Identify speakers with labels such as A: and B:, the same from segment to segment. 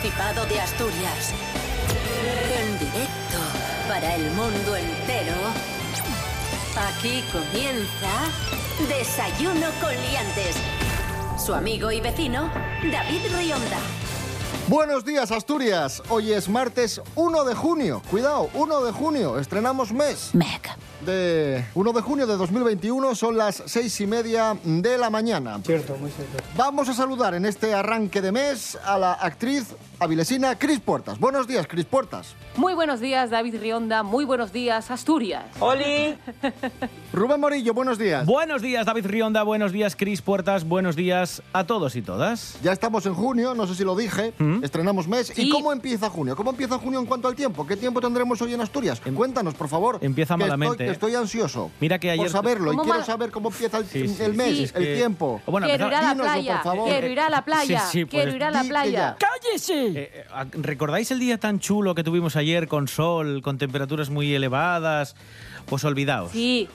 A: Principado de Asturias. En directo para el mundo entero. Aquí comienza Desayuno con Liantes. Su amigo y vecino, David Rionda.
B: Buenos días, Asturias. Hoy es martes 1 de junio. Cuidado, 1 de junio. Estrenamos mes.
A: Meg.
B: De 1 de junio de 2021 son las seis y media de la mañana.
C: Cierto, muy cierto.
B: Vamos a saludar en este arranque de mes a la actriz avilesina Cris Puertas. Buenos días, Cris Puertas.
D: Muy buenos días, David Rionda. Muy buenos días, Asturias.
C: ¡Oli!
B: Rubén Morillo, buenos días.
E: Buenos días, David Rionda. Buenos días, Cris Puertas. Buenos días a todos y todas.
B: Ya estamos en junio, no sé si lo dije,
E: ¿Mm?
B: estrenamos mes. ¿Y cómo empieza junio? ¿Cómo empieza junio en cuanto al tiempo? ¿Qué tiempo tendremos hoy en Asturias? Cuéntanos, por favor.
E: Em- Empieza malamente.
B: Estoy ansioso.
E: Mira que ayer-
B: Por saberlo, y
D: ¿Cómo
B: quiero
D: mal-
B: saber cómo empieza el,
E: Sí, sí.
B: el mes,
D: Sí.
E: Es
B: el
E: que-
B: tiempo.
E: Bueno,
D: Quiero ir a la
B: dínoslo,
D: playa.
B: por favor.
D: Quiero ir a la playa.
E: Sí, sí, pues,
D: Quiero ir a la playa.
B: ya.
E: Eh, eh, ¿Recordáis el día tan chulo que tuvimos ayer con sol, con temperaturas muy elevadas? Pues olvidaos.
D: Sí.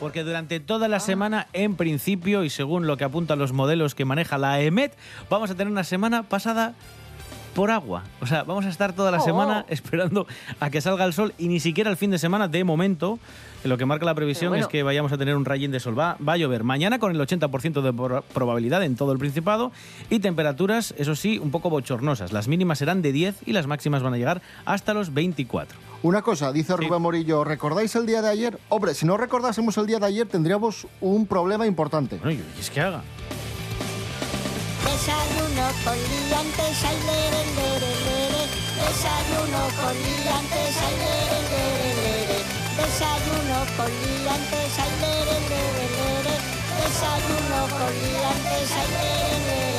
E: Porque durante toda la semana, en principio, y según lo que apuntan los modelos que maneja la EMET, vamos a tener una semana pasada por agua. O sea, vamos a estar toda la
D: Oh.
E: semana esperando a que salga el sol y ni siquiera el fin de semana, de momento, lo que marca la previsión
D: bueno.
E: es que vayamos a tener un rayín de sol. Va, va a llover mañana con el 80% de probabilidad en todo el Principado y temperaturas, eso sí, un poco bochornosas. Las mínimas serán de 10 y las máximas van a llegar hasta los 24.
B: Una cosa, dice
E: Sí.
B: Rubén Morillo, ¿recordáis el día de ayer? Hombre, si no recordásemos el día de ayer tendríamos un problema importante.
E: Bueno, y es que haga.
F: Con liantes, ay, lere, lere, lere. Desayuno con liantes, ay, lere, lere, lere. Desayuno con liantes, ay, lere, lere. Desayuno con liantes, ay.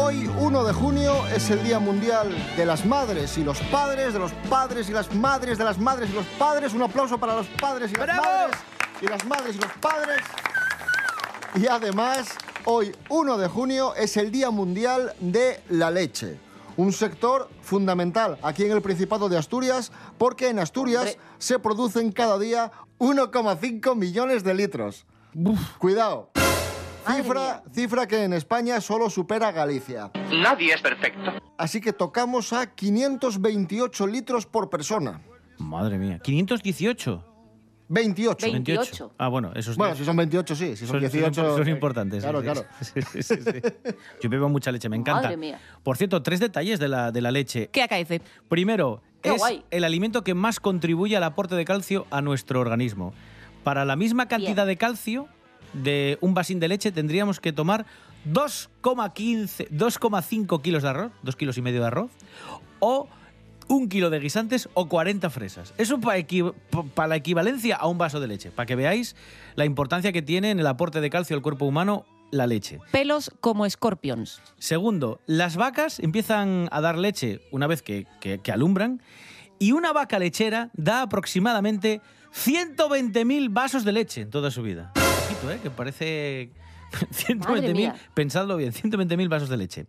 B: Hoy, 1 de junio, es el Día Mundial de las Madres y los Padres, de los padres y las madres, de las madres y los padres. Un aplauso para los padres y las
E: ¡Bravo!
B: madres, y las madres y los padres. Y además, hoy, 1 de junio, es el Día Mundial de la Leche. Un sector fundamental aquí en el Principado de Asturias, porque en Asturias
D: Hombre.
B: se producen cada día 1,5 millones de litros. Cuidado. Cifra, cifra que en España solo supera Galicia.
G: Nadie es perfecto.
B: Así que tocamos a 528 litros por persona.
E: Madre mía. 518.
B: 28.
D: Vein-
E: 28. Ah, bueno, esos
B: Bueno, si son 28, sí. Si son,
E: Son-
B: 18...
E: son- son importantes.
B: Claro,
E: sí,
B: claro.
E: sí, sí, sí, sí. Yo bebo mucha leche, me encanta.
D: Madre mía.
E: Por cierto, tres detalles de la, de la leche.
D: ¿Qué acaece?
E: Primero,
D: Qué
E: es
D: guay.
E: el alimento que más contribuye al aporte de calcio a nuestro organismo. Para la misma cantidad
D: Bien.
E: de calcio de un vasín de leche tendríamos que tomar 2,15, 2,5 kilos de arroz, 2 kilos y medio de arroz, o un kilo de guisantes o 40 fresas. Eso para la equivalencia a un vaso de leche, para que veáis la importancia que tiene en el aporte de calcio al cuerpo humano la leche.
D: Pelos como scorpions.
E: Segundo, las vacas empiezan a dar leche una vez que, que- que alumbran y una vaca lechera da aproximadamente 120.000 vasos de leche en toda su vida. Poquito, ¿eh? Que parece... 120.000,
D: mía.
E: pensadlo bien, 120.000 vasos de leche.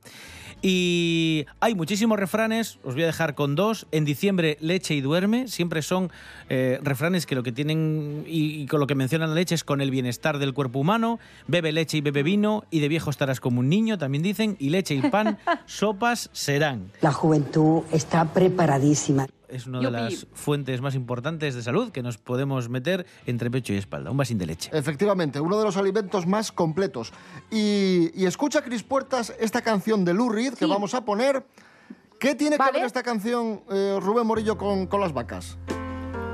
E: Y hay muchísimos refranes, os voy a dejar con dos. En diciembre, leche y duerme. Siempre son eh, refranes que lo que tienen y, y con lo que mencionan la leche es con el bienestar del cuerpo humano. Bebe leche y bebe vino, y de viejo estarás como un niño, también dicen. Y leche y pan, sopas serán.
H: La juventud está preparadísima.
E: Es una de las fuentes más importantes de salud que nos podemos meter entre pecho y espalda. Un vasín de leche.
B: Efectivamente, uno de los alimentos más completos. Y, y escucha, Cris Puertas, esta canción de Lou Reed que
D: Sí.
B: vamos a poner. ¿Qué tiene que ver esta canción, eh, Rubén Morillo, con, con las vacas?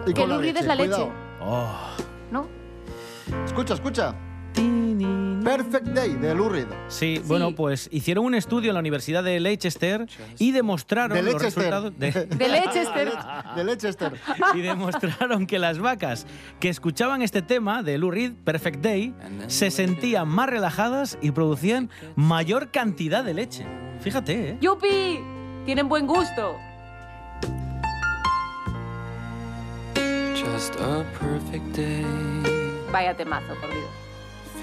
B: Y
D: Que
B: con
D: Lou Reed es la leche.
E: Oh.
D: ¿No?
B: Escucha, escucha. Perfect Day de Lou Reed.
E: Sí, bueno, pues hicieron un estudio en la Universidad de Leicester y demostraron
B: De
E: los
B: Leicester.
E: resultados de,
D: De Leicester.
B: De Leicester.
E: y demostraron que las vacas que escuchaban este tema de Lou Reed, Perfect Day, se sentían más relajadas y producían mayor cantidad de leche. Fíjate, ¿eh?
D: ¡Yupi! Tienen buen gusto.
I: Just a perfect day.
D: Vaya temazo, por Dios.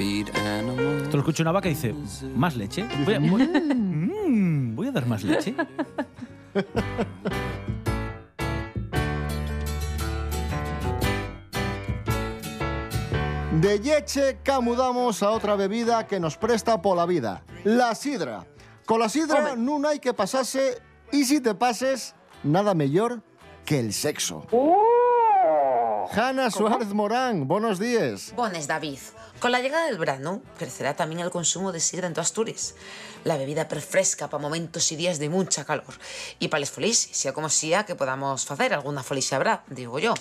E: Esto lo escucha una vaca y dice, ¿más leche? Voy a, voy- Mm, voy a dar más leche.
B: De leche camudamos a otra bebida que nos presta por la vida, la sidra. Con la sidra no hay que pasarse y si te pases, nada mejor que el sexo. Hanna Suárez Morán, buenos días.
C: Bones, David. Con la llegada del verano, crecerá también el consumo de sidra en tu Asturias. La bebida perfresca para momentos y días de mucha calor. Y para las folies, sea como sea que podamos hacer, alguna folies habrá, digo yo.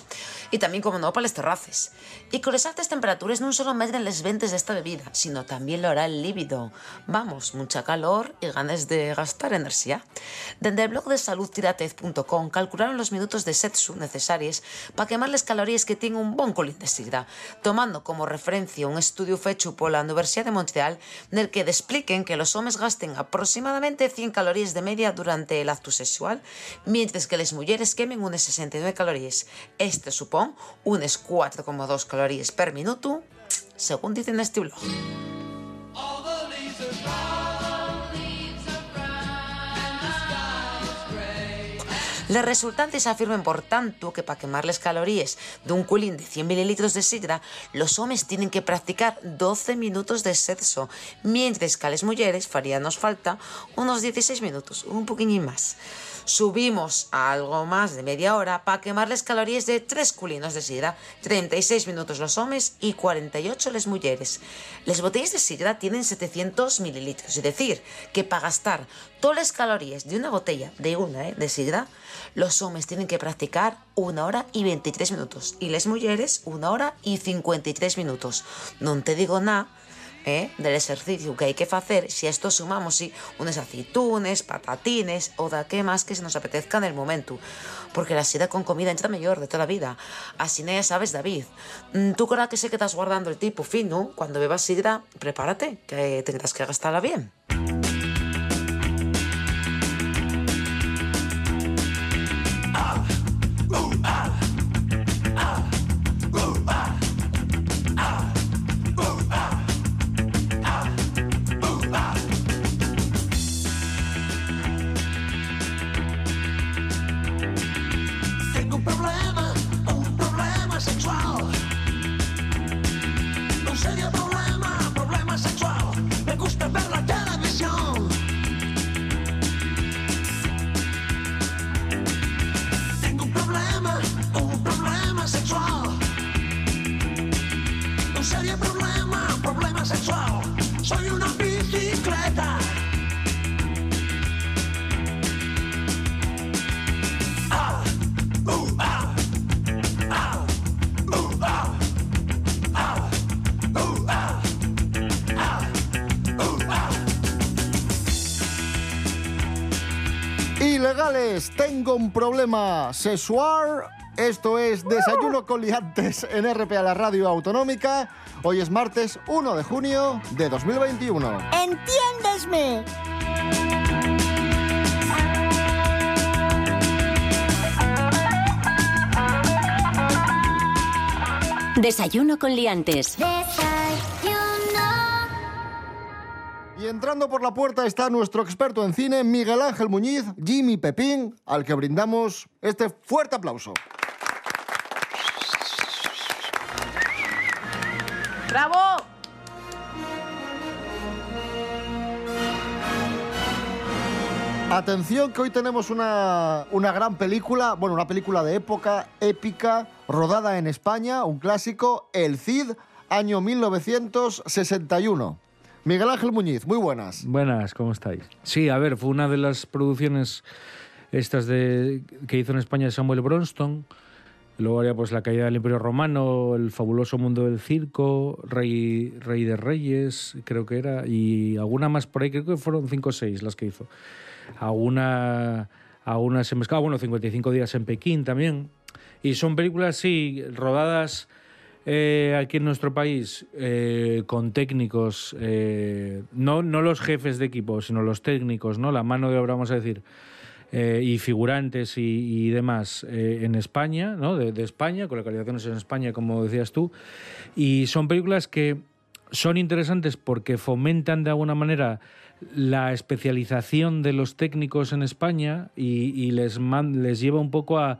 C: Y también, como no, para las terraces. Y con las altas temperaturas no solo medren las ventas de esta bebida, sino también lo hará el líbido. Vamos, mucha calor y ganas de gastar energía. Desde el blog de saludtiratez.com calcularon los minutos de sexo necesarios para quemar las calorías que tiene un bon colín de sidra, tomando como referencia un estudio fecho por la Universidad de Montreal en el que expliquen que los hombres gasten aproximadamente 100 calorías de media durante el acto sexual, mientras que las mujeres quemen unas 69 calorías. Este supone unas 4,2 calorías per minuto, según dicen en este blog. Les resultantes afirman, por tanto, que para quemar calorías de un culín de 100 mililitros de sidra, los hombres tienen que practicar 12 minutos de sexo, mientras que a las mujeres faríanos falta unos 16 minutos, un poquillín más. Subimos a algo más de media hora para quemar las calorías de 3 culinos de sidra, 36 minutos los hombres y 48 las mujeres. Las botellas de sidra tienen 700 mililitros, es decir, que para gastar todas las calorías de una botella de una eh, de sidra, los hombres tienen que practicar una hora y 23 minutos y las mujeres una hora y 53 minutos. No te digo nada eh, del ejercicio que hay que hacer si a esto sumamos sí, unas aceitunes, patatines o da que más que se nos apetezca en el momento. Porque la sida con comida entra mejor de toda la vida. Así ya sabes, David. mm, Tú con que sé que estás guardando el tipo fino, cuando bebas sidra, prepárate, que tendrás que gastarla bien.
B: Ilegales, tengo un problema sexual. Esto es Desayuno con Liantes en RPA, la radio autonómica. Hoy es martes 1 de junio de 2021.
F: ¡Entiéndesme!
A: Desayuno con liantes.
B: Y entrando por la puerta está nuestro experto en cine, Miguel Ángel Muñiz, Jimmy Pepín, al que brindamos este fuerte aplauso.
D: ¡Bravo!
B: Atención que hoy tenemos una, una gran película, bueno, una película de época épica, rodada en España, un clásico, El Cid, año 1961. Miguel Ángel Muñiz, muy buenas.
J: Buenas, ¿cómo estáis? Sí, a ver, fue una de las producciones estas de que hizo en España Samuel Bronston. Luego haría pues La caída del Imperio Romano, El fabuloso mundo del circo, Rey, Rey de Reyes, creo que era, y alguna más por ahí, creo que fueron cinco o seis las que hizo. Alguna, alguna se me escapa, bueno, 55 días en Pekín también. Y son películas, sí, rodadas eh, aquí en nuestro país eh, con técnicos, eh, no, no los jefes de equipo, sino los técnicos, ¿no? la mano de obra, vamos a decir, y figurantes y, demás en España, ¿no? de, España, con localizaciones en España, como decías tú. Y son películas que son interesantes porque fomentan de alguna manera la especialización de los técnicos en España y, les, les lleva un poco a,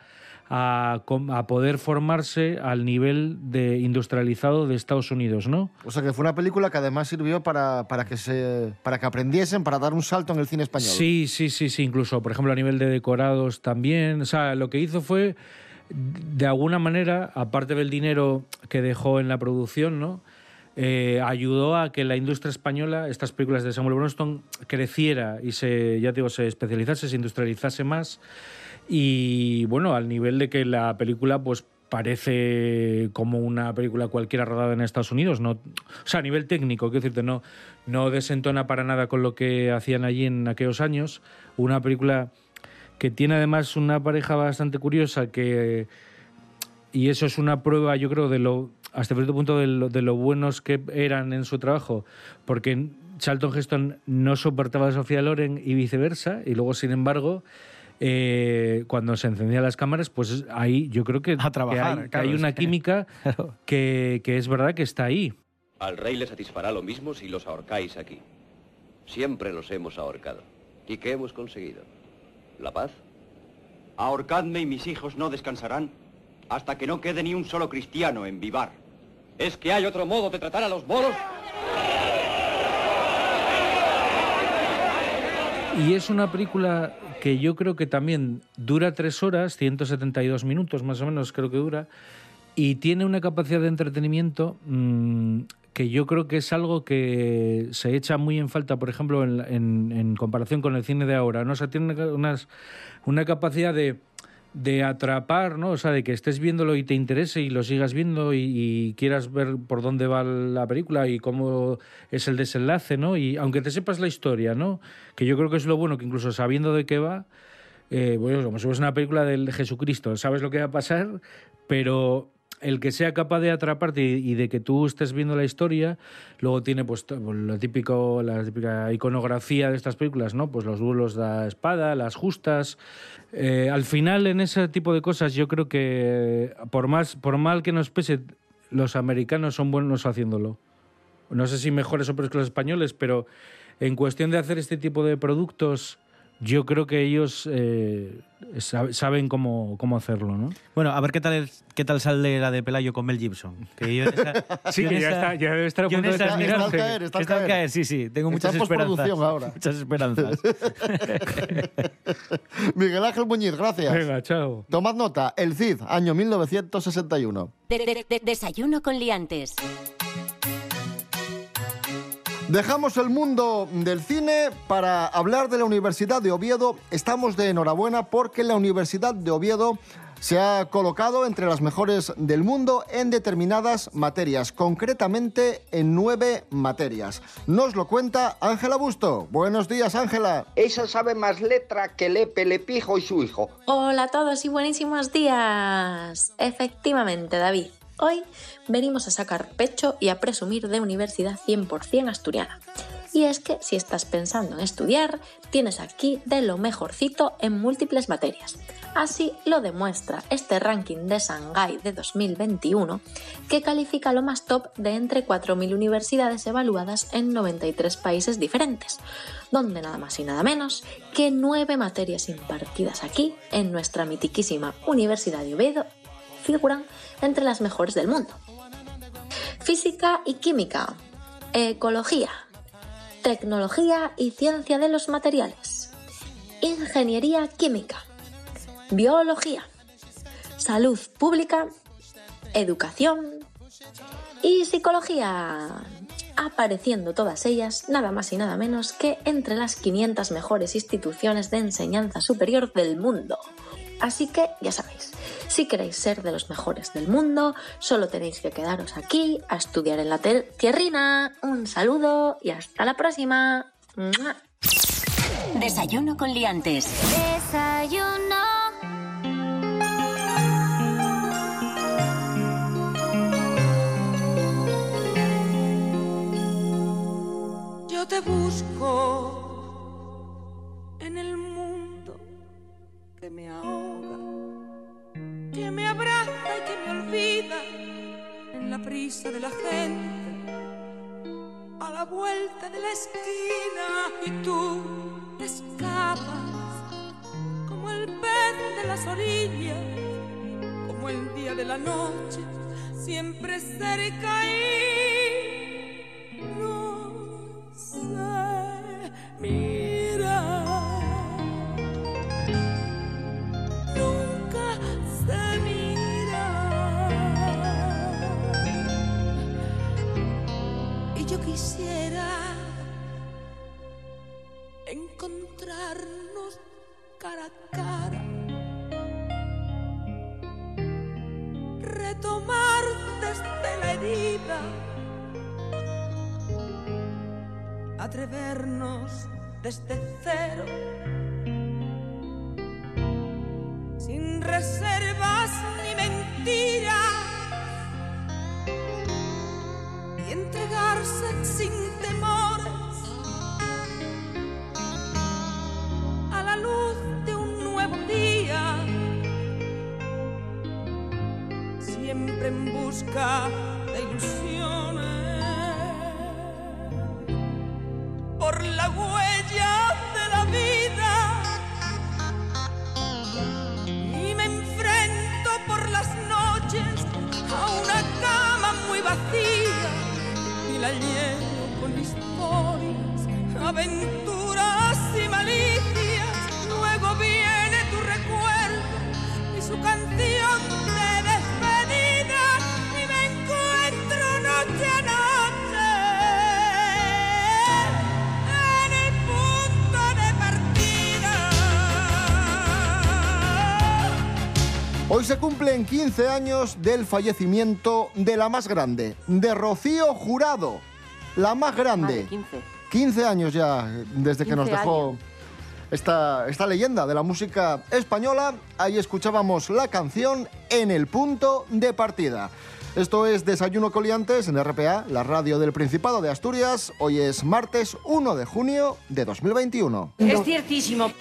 J: a, a poder formarse al nivel de industrializado de Estados Unidos, ¿no?
B: O sea que fue una película que además sirvió para, para, que, se, para que aprendiesen, para dar un salto en el cine español.
J: Sí, sí, sí, sí, incluso, por ejemplo, a nivel de decorados también. O sea, lo que hizo fue, de alguna manera, aparte del dinero que dejó en la producción, ¿no? Eh, ayudó a que la industria española, estas películas de Samuel Bronston, creciera y se, ya digo, se especializase, se industrializase más. Y bueno, al nivel de que la película, pues parece como una película cualquiera rodada en Estados Unidos, no, o sea, a nivel técnico, quiero decirte, no, no desentona para nada con lo que hacían allí en aquellos años. Una película que tiene además una pareja bastante curiosa que y eso es una prueba, yo creo, de lo hasta cierto punto de lo, buenos que eran en su trabajo, porque Charlton Heston no soportaba a Sofía Loren y viceversa, y luego, sin embargo, eh, cuando se encendían las cámaras, pues ahí yo creo que,
E: A trabajar,
J: que hay, que
E: claro,
J: hay
E: es
J: una
E: que-
J: química que, que es verdad que está ahí.
K: Al rey le satisfará lo mismo si los ahorcáis aquí. Siempre los hemos ahorcado. ¿Y qué hemos conseguido? ¿La paz?
L: Ahorcadme y mis hijos no descansarán hasta que no quede ni un solo cristiano en Vivar. ¿Es que hay otro modo de tratar a los moros?
J: Y es una película que yo creo que también dura tres horas, 172 minutos más o menos creo que dura, y tiene una capacidad de entretenimiento mm, que yo creo que es algo que se echa muy en falta, por ejemplo, en, en- en comparación con el cine de ahora. ¿no? O sea, tiene unas, una capacidad de, de atrapar, ¿no? O sea, de que estés viéndolo y te interese y lo sigas viendo y, quieras ver por dónde va la película y cómo es el desenlace, ¿no? Y aunque te sepas la historia, ¿no? Que yo creo que es lo bueno, que incluso sabiendo de qué va, eh, bueno, como si fuese una película del Jesucristo, sabes lo que va a pasar, pero el que sea capaz de atraparte y, de que tú estés viendo la historia, luego tiene pues to- lo típico, la típica iconografía de estas películas, ¿no? Pues los duelos de espada, las justas. Eh, al final, en ese tipo de cosas, yo creo que por más, por mal que nos pese, los americanos son buenos haciéndolo. No sé si mejores o peores que los españoles, pero en cuestión de hacer este tipo de productos, yo creo que ellos eh, sab- saben cómo, cómo hacerlo, ¿no?
E: Bueno, a ver qué tal, qué tal sale la de Pelayo con Mel Gibson. Que yo esa-
J: Sí, que ya
E: esa-
J: está- ya debe estar a punto de terminarse.
B: Está al caer, está al
E: Está al
B: caer.
E: caer, sí, sí. Tengo
B: Está
E: muchas esperanzas.
B: ahora.
E: Muchas esperanzas.
B: Miguel Ángel Muñiz, gracias.
J: Venga, chao.
B: Tomad nota, El Cid, año 1961.
A: De- de- de- desayuno con liantes.
B: Dejamos el mundo del cine para hablar de la Universidad de Oviedo. Estamos de enhorabuena porque la Universidad de Oviedo se ha colocado entre las mejores del mundo en determinadas materias, concretamente en nueve materias. Nos lo cuenta Ángela Busto. Buenos días, Ángela.
M: Esa sabe más letra que Lepe, Lepijo y su hijo.
N: Hola a todos y buenísimos días. Efectivamente, David. Hoy venimos a sacar pecho y a presumir de universidad 100% asturiana. Y es que si estás pensando en estudiar, tienes aquí de lo mejorcito en múltiples materias. Así lo demuestra este ranking de Shanghái de 2021, que califica lo más top de entre 4.000 universidades evaluadas en 93 países diferentes, donde nada más y nada menos que nueve materias impartidas aquí, en nuestra mitiquísima Universidad de Oviedo, figuran entre las mejores del mundo. Física y química, ecología, tecnología y ciencia de los materiales, ingeniería química, biología, salud pública, educación y psicología, apareciendo todas ellas nada más y nada menos que entre las 500 mejores instituciones de enseñanza superior del mundo. Así que ya sabéis, si queréis ser de los mejores del mundo, solo tenéis que quedaros aquí a estudiar en la tierrina. Un saludo y hasta la próxima. ¡Mua!
A: Desayuno con liantes.
F: Desayuno.
O: Yo te busco en el mundo que me ahoga, que me abraza y que me olvida en la prisa de la gente, a la vuelta de la esquina y tú te escapas como el pez de las orillas como el día de la noche, siempre cerca y reservas ni mentiras. Y entregarse sin temores a la luz de un nuevo día, siempre en busca
B: Hoy se cumplen 15 años del fallecimiento de la más grande, de Rocío Jurado, la más grande.
D: Vale, 15.
B: 15 años ya desde que nos
D: 15
B: dejó
D: años.
B: esta, esta leyenda de la música española. Ahí escuchábamos la canción En el punto de partida. Esto es Desayuno Coliantes en RPA, la radio del Principado de Asturias. Hoy es martes 1 de junio de 2021.
P: Es ciertísimo.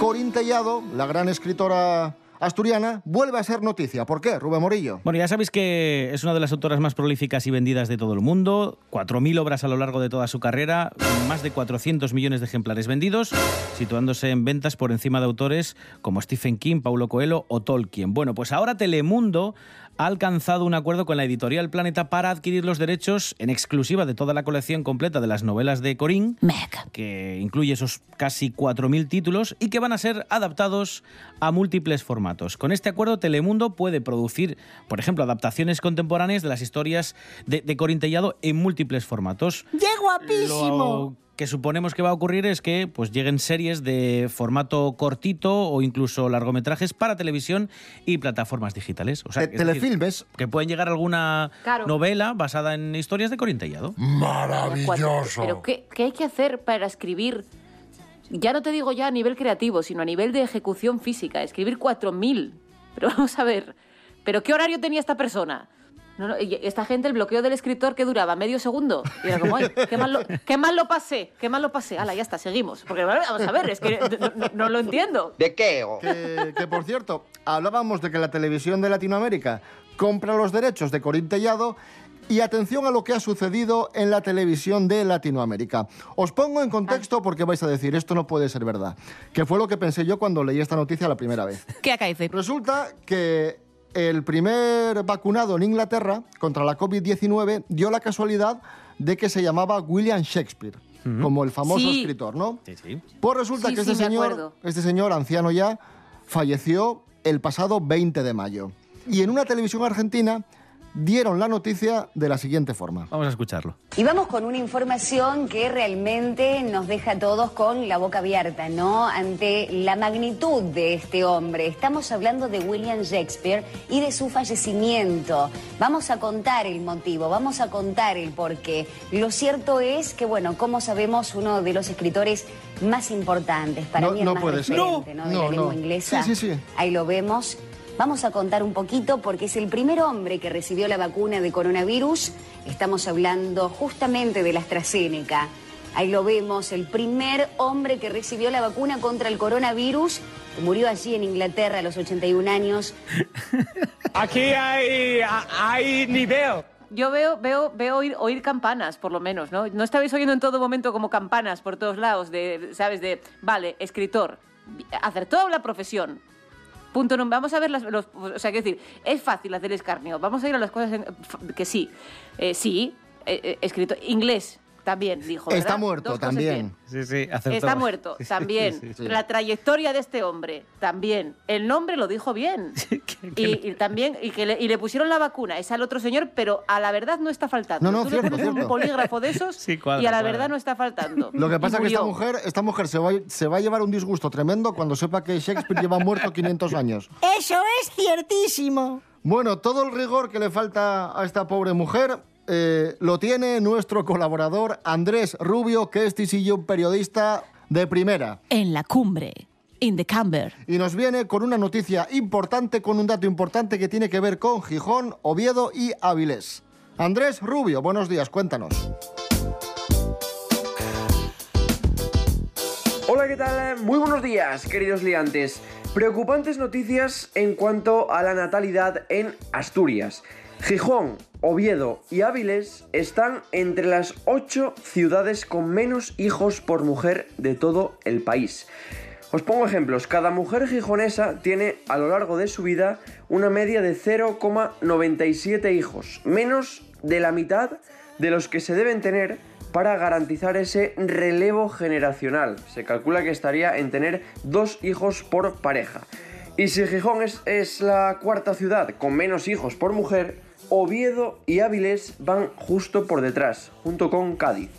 B: Corín Tellado, la gran escritora asturiana, vuelve a ser noticia. ¿Por qué, Rubén Morillo?
E: Bueno, ya sabéis que es una de las autoras más prolíficas y vendidas de todo el mundo. 4.000 obras a lo largo de toda su carrera, más de 400 millones de ejemplares vendidos, situándose en ventas por encima de autores como Stephen King, Paulo Coelho o Tolkien. Bueno, pues ahora Telemundo ha alcanzado un acuerdo con la editorial Planeta para adquirir los derechos en exclusiva de toda la colección completa de las novelas de Corín, que incluye esos casi 4.000 títulos y que van a ser adaptados a múltiples formatos. Con este acuerdo, Telemundo puede producir, por ejemplo, adaptaciones contemporáneas de las historias de, de Corín Tellado en múltiples formatos.
F: ¡Qué guapísimo!
E: Lo que suponemos que va a ocurrir es que pues, lleguen series de formato cortito o incluso largometrajes para televisión y plataformas digitales. O sea,
B: Te-
E: decir,
B: telefilmes.
E: que pueden llegar alguna
D: Claro.
E: novela basada en historias de Corín Tellado.
D: Maravilloso. Pero ¿qué, qué hay que hacer para escribir? Ya no te digo ya a nivel creativo, sino a nivel de ejecución física. Escribir 4.000. Pero vamos a ver. ¿Pero qué horario tenía esta persona? No, no, y esta gente, el bloqueo del escritor que duraba medio segundo. Y era como, ay, qué mal lo, qué mal lo pasé, qué mal lo pasé. Hala, ya está, seguimos. Porque vamos a ver, es que no, no- no lo entiendo.
M: ¿De qué?
B: Que, que, por cierto, hablábamos de que la televisión de Latinoamérica compra los derechos de Corín Tellado y atención a lo que ha sucedido en la televisión de Latinoamérica. Os pongo en contexto porque vais a decir, esto no puede ser verdad. Que fue lo que pensé yo cuando leí esta noticia la primera vez.
Q: ¿Qué acaece?
B: Resulta que el primer vacunado en Inglaterra contra la COVID-19 dio la casualidad de que se llamaba William Shakespeare, como el famoso
D: Sí.
B: escritor, ¿no?
E: Sí, sí.
B: Pues resulta
D: Sí,
B: que este señor, este señor anciano ya, falleció el pasado 20 de mayo. Y en una televisión argentina dieron la noticia de la siguiente forma.
E: Vamos a escucharlo.
R: Y vamos con una información que realmente nos deja a todos con la boca abierta, ¿no? Ante la magnitud de este hombre. Estamos hablando de William Shakespeare y de su fallecimiento. Vamos a contar el motivo, vamos a contar el porqué. Lo cierto es que, bueno, como sabemos, uno de los escritores más importantes, para
B: No-
R: mí el
B: no
R: más
B: puede ser.
R: ¿no? De
B: No,
R: la lengua inglesa.
B: Sí, sí, sí.
R: Ahí lo vemos. Vamos a contar un poquito porque es el primer hombre que recibió la vacuna de coronavirus. Estamos hablando justamente de la AstraZeneca. Ahí lo vemos, el primer hombre que recibió la vacuna contra el coronavirus, que murió allí en Inglaterra a los 81 años.
S: Aquí hay, hay nivel.
D: yo veo, veo, veo oír, oír campanas, por lo menos, ¿no? No estabais oyendo en todo momento como campanas por todos lados, de, ¿sabes? De, vale, escritor, acertó la profesión. Punto no, vamos a ver las, los, o sea, quiero decir, es fácil hacer escarnio. Vamos a ir a las cosas en- que sí, Eh, sí, eh, eh, escritor, inglés también dijo.
B: Está
D: ¿verdad?
B: muerto
D: Dos cosas
B: también.
E: Sí, sí.
D: Está muerto, también.
E: Sí, sí.
D: La trayectoria de este hombre, también. El nombre lo dijo bien. y, y también, y que le, y le pusieron la vacuna, es al otro señor, pero a la verdad no está faltando.
B: No, no,
D: Tú
B: cierto,
D: le pones
B: cierto.
D: un polígrafo de esos
B: Sí, cuadra,
D: y a la
B: cuadra.
D: verdad no está faltando.
B: Lo que pasa es que esta mujer, esta mujer se, va, se va a llevar un disgusto tremendo cuando sepa que Shakespeare lleva muerto 500 años.
F: Eso es ciertísimo.
B: Bueno, todo el rigor que le falta a esta pobre mujer eh, lo tiene nuestro colaborador Andrés Rubio, que es un periodista de primera.
P: En la cumbre. In the camber.
B: Y nos viene con una noticia importante, con un dato importante que tiene que ver con Gijón, Oviedo y Avilés. Andrés Rubio, buenos días, cuéntanos.
Q: Hola, ¿qué tal? Muy buenos días, queridos liantes. Preocupantes noticias en cuanto a la natalidad en Asturias. Gijón, Oviedo y Áviles están entre las ocho ciudades con menos hijos por mujer de todo el país. Os pongo ejemplos. Cada mujer gijonesa tiene a lo largo de su vida una media de 0,97 hijos, menos de la mitad de los que se deben tener para garantizar ese relevo generacional. Se calcula que estaría en tener dos hijos por pareja. Y si Gijón es la cuarta ciudad con menos hijos por mujer, Oviedo y Áviles van justo por detrás, junto con Cádiz.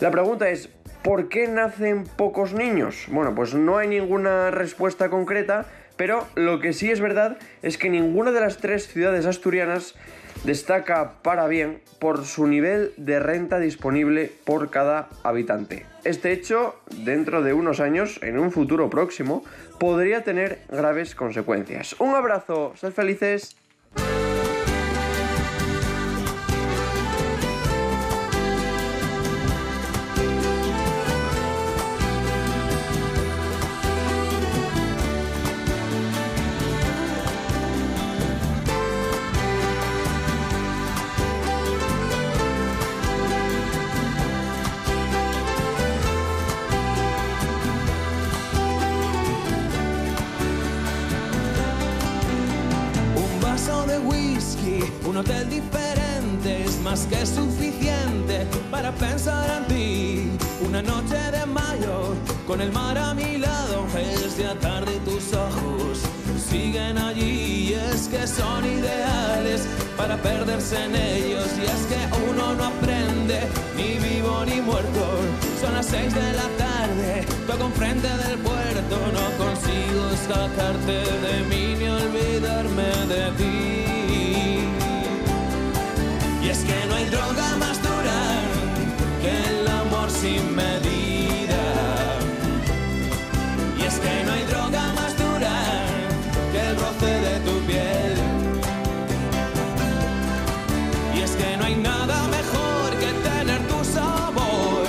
Q: La pregunta es, ¿por qué nacen pocos niños? Bueno, pues no hay ninguna respuesta concreta, pero lo que sí es verdad es que ninguna de las tres ciudades asturianas destaca para bien por su nivel de renta disponible por cada habitante. Este hecho, dentro de unos años, en un futuro próximo, podría tener graves consecuencias. Un abrazo, sed felices.
S: Más que suficiente para pensar en ti. Una noche de mayo con el mar a mi lado es ya tarde y tus ojos siguen allí y es que son ideales para perderse en ellos y es que uno no aprende ni vivo ni muerto. Son las seis de la tarde, toco enfrente del puerto, no consigo sacarte de mí ni olvidarme de ti. Sin medida. Y es que no hay droga más dura que el roce de tu piel. Y es que no hay nada mejor que tener tu sabor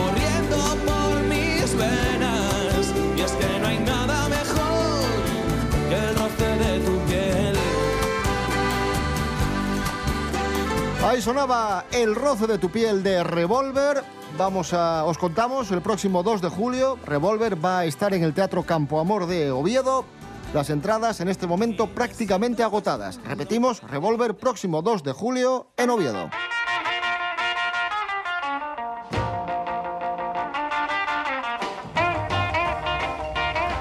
S: corriendo por mis venas. Y es que no hay nada mejor que el roce de tu piel.
B: Ahí sonaba el roce de tu piel de Revolver. Vamos a, os contamos, el próximo 2 de julio, Revolver va a estar en el Teatro Campo Amor de Oviedo. Las entradas en este momento prácticamente agotadas. Repetimos, Revolver próximo 2 de julio en Oviedo.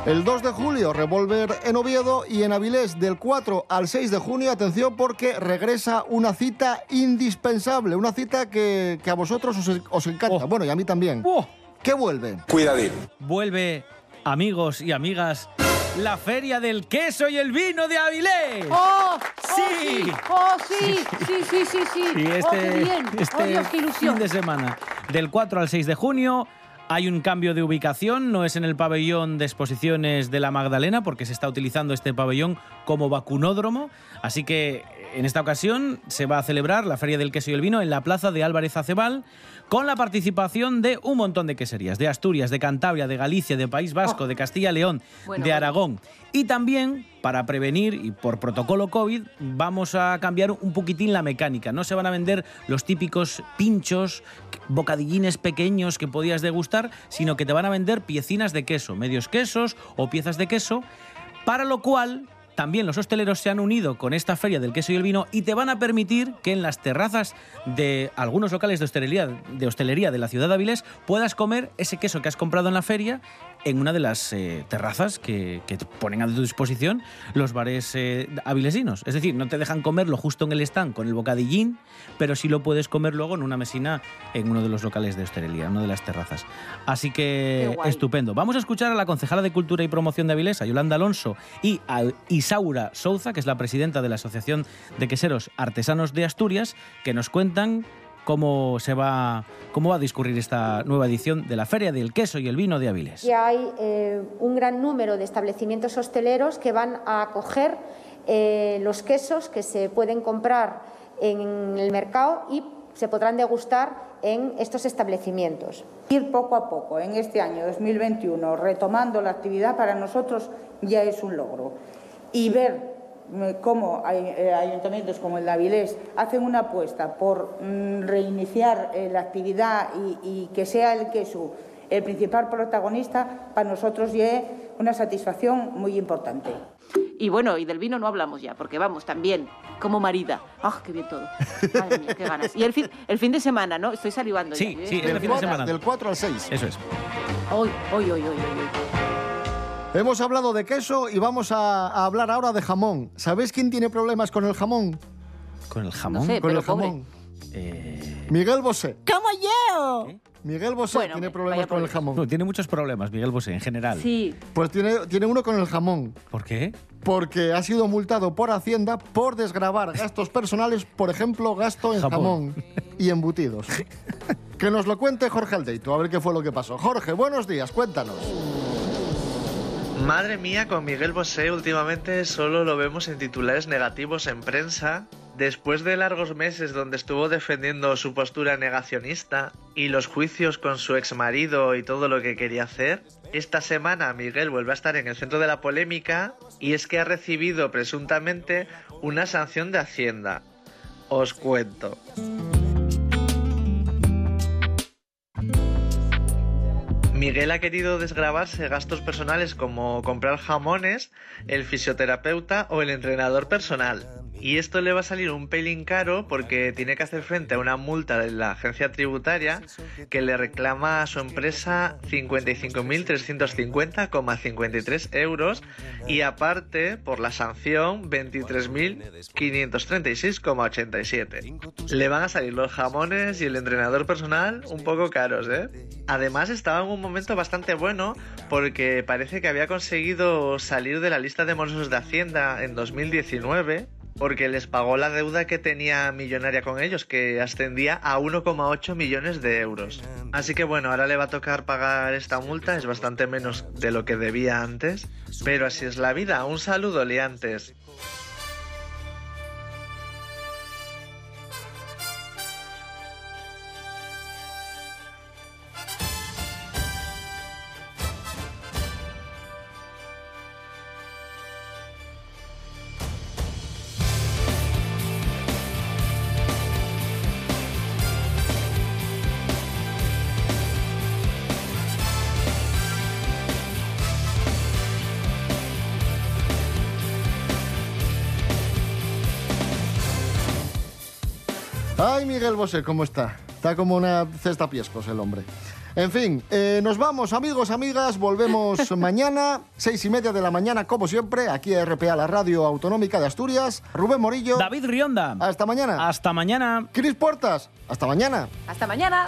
B: El 2 de julio, Revolver en Oviedo y en Avilés del 4 al 6 de junio, atención porque regresa una cita indispensable, una cita que, que a vosotros os, os encanta, bueno, y a mí también. ¿Qué vuelve?
E: Cuidadín. Vuelve, amigos y amigas, la Feria del Queso y el Vino de Avilés.
D: ¡Oh!
E: Sí.
D: ¡Oh, sí! Sí, sí, sí, sí.
E: Y
D: ¡Oh, qué
E: este,
D: bien!
E: este
D: ¡Oh, Dios, qué ilusión!
E: fin de semana, del 4 al 6 de junio, hay un cambio de ubicación, no es en el pabellón de exposiciones de la Magdalena, porque se está utilizando este pabellón como vacunódromo, así que en esta ocasión se va a celebrar la Feria del Queso y el Vino en la Plaza de Álvarez Acebal con la participación de un montón de queserías, de Asturias, de Cantabria, de Galicia, de País Vasco, de Castilla y León,
D: Bueno,
E: de. Aragón. Y también, para prevenir y por protocolo COVID, vamos a cambiar un poquitín la mecánica. No se van a vender los típicos pinchos, bocadillines pequeños que podías degustar, sino que te van a vender piecinas de queso, medios quesos o piezas de queso, para lo cual también los hosteleros se han unido con esta feria del queso y el vino y te van a permitir que en las terrazas de algunos locales de hostelería de, la ciudad de Avilés puedas comer ese queso que has comprado en la feria en una de las eh, terrazas que, que te ponen a tu disposición los bares eh, avilesinos. Es decir, no te dejan comerlo justo en el stand con el bocadillín, pero sí lo puedes comer luego en una mesina en uno de los locales de hostelería, en una de las terrazas. Así que estupendo. Vamos a escuchar a la concejala de Cultura y Promoción de Avilés, a Yolanda Alonso, y a Isaura Souza, que es la presidenta de la Asociación de Queseros Artesanos de Asturias, que nos cuentan cómo se va cómo va a discurrir esta nueva edición de la Feria del Queso y el Vino de Avilés.
T: Ya hay eh, un gran número de establecimientos hosteleros que van a acoger eh, los quesos que se pueden comprar en el mercado y se podrán degustar en estos establecimientos.
U: Ir poco a poco en este año 2021 retomando la actividad para nosotros ya es un logro. Y ver eh, cómo hay- eh, ayuntamientos como el de Avilés hacen una apuesta por mm, reiniciar eh, la actividad y, y que sea el queso el principal protagonista, para nosotros ya es una satisfacción muy importante.
D: Y bueno, y del vino no hablamos ya, porque vamos, también, como marida. ¡Ah, qué bien todo! Madre mía, qué ganas. Y el fin, el fin de semana, ¿no? Estoy salivando.
E: Sí,
D: ya,
E: sí, el fin de semana.
B: Del 4 al 6.
E: Eso es.
D: Hoy, hoy, hoy, hoy, hoy.
B: Hemos hablado de queso y vamos a, a hablar ahora de jamón. ¿Sabéis quién tiene problemas con el jamón?
E: Con el jamón.
D: No sé,
B: con
D: pero
B: el
D: pobre.
B: jamón.
E: Eh,
B: Miguel Bosé.
F: ¡Como yo!
B: Miguel Bosé
D: Bueno,
B: tiene problemas con el jamón.
E: no, tiene muchos problemas, Miguel Bosé, en general.
D: Sí,
B: Pues tiene, tiene uno con el jamón.
E: ¿Por qué?
B: Porque ha sido multado por Hacienda por desgravar gastos personales, por ejemplo, gasto en
E: Jamón.
B: jamón, y embutidos. Que nos lo cuente Jorge Aldeito, a ver qué fue lo que pasó. Jorge, buenos días, cuéntanos.
V: Madre mía, con Miguel Bosé últimamente solo lo vemos en titulares negativos en prensa. Después de largos meses donde estuvo defendiendo su postura negacionista y los juicios con su exmarido y todo lo que quería hacer, esta semana Miguel vuelve a estar en el centro de la polémica y es que ha recibido presuntamente una sanción de Hacienda. Os cuento. Miguel ha querido desgravarse gastos personales como comprar jamones, el fisioterapeuta o el entrenador personal. Y esto le va a salir un pelín caro porque tiene que hacer frente a una multa de la agencia tributaria que le reclama a su empresa 55.350,53 euros y aparte, por la sanción, 23.536,87. Le van a salir los jamones y el entrenador personal un poco caros, ¿eh? Además estaba en un momento bastante bueno porque parece que había conseguido salir de la lista de morosos de Hacienda en 2019 porque les pagó la deuda que tenía millonaria con ellos, que ascendía a 1,8 millones de euros. Así que bueno, ahora le va a tocar pagar esta multa, es bastante menos de lo que debía antes, pero así es la vida. Un saludo, liantes.
B: Ay, Miguel Bosé, ¿cómo está? Está como una cesta piescos el hombre. En fin, eh, nos vamos, amigos, amigas. Volvemos mañana, seis y media de la mañana, como siempre, aquí a RPA, la radio autonómica de Asturias. Rubén Morillo.
E: David Rionda.
B: Hasta mañana.
E: Hasta mañana.
B: Cris Puertas. Hasta mañana.
D: Hasta mañana.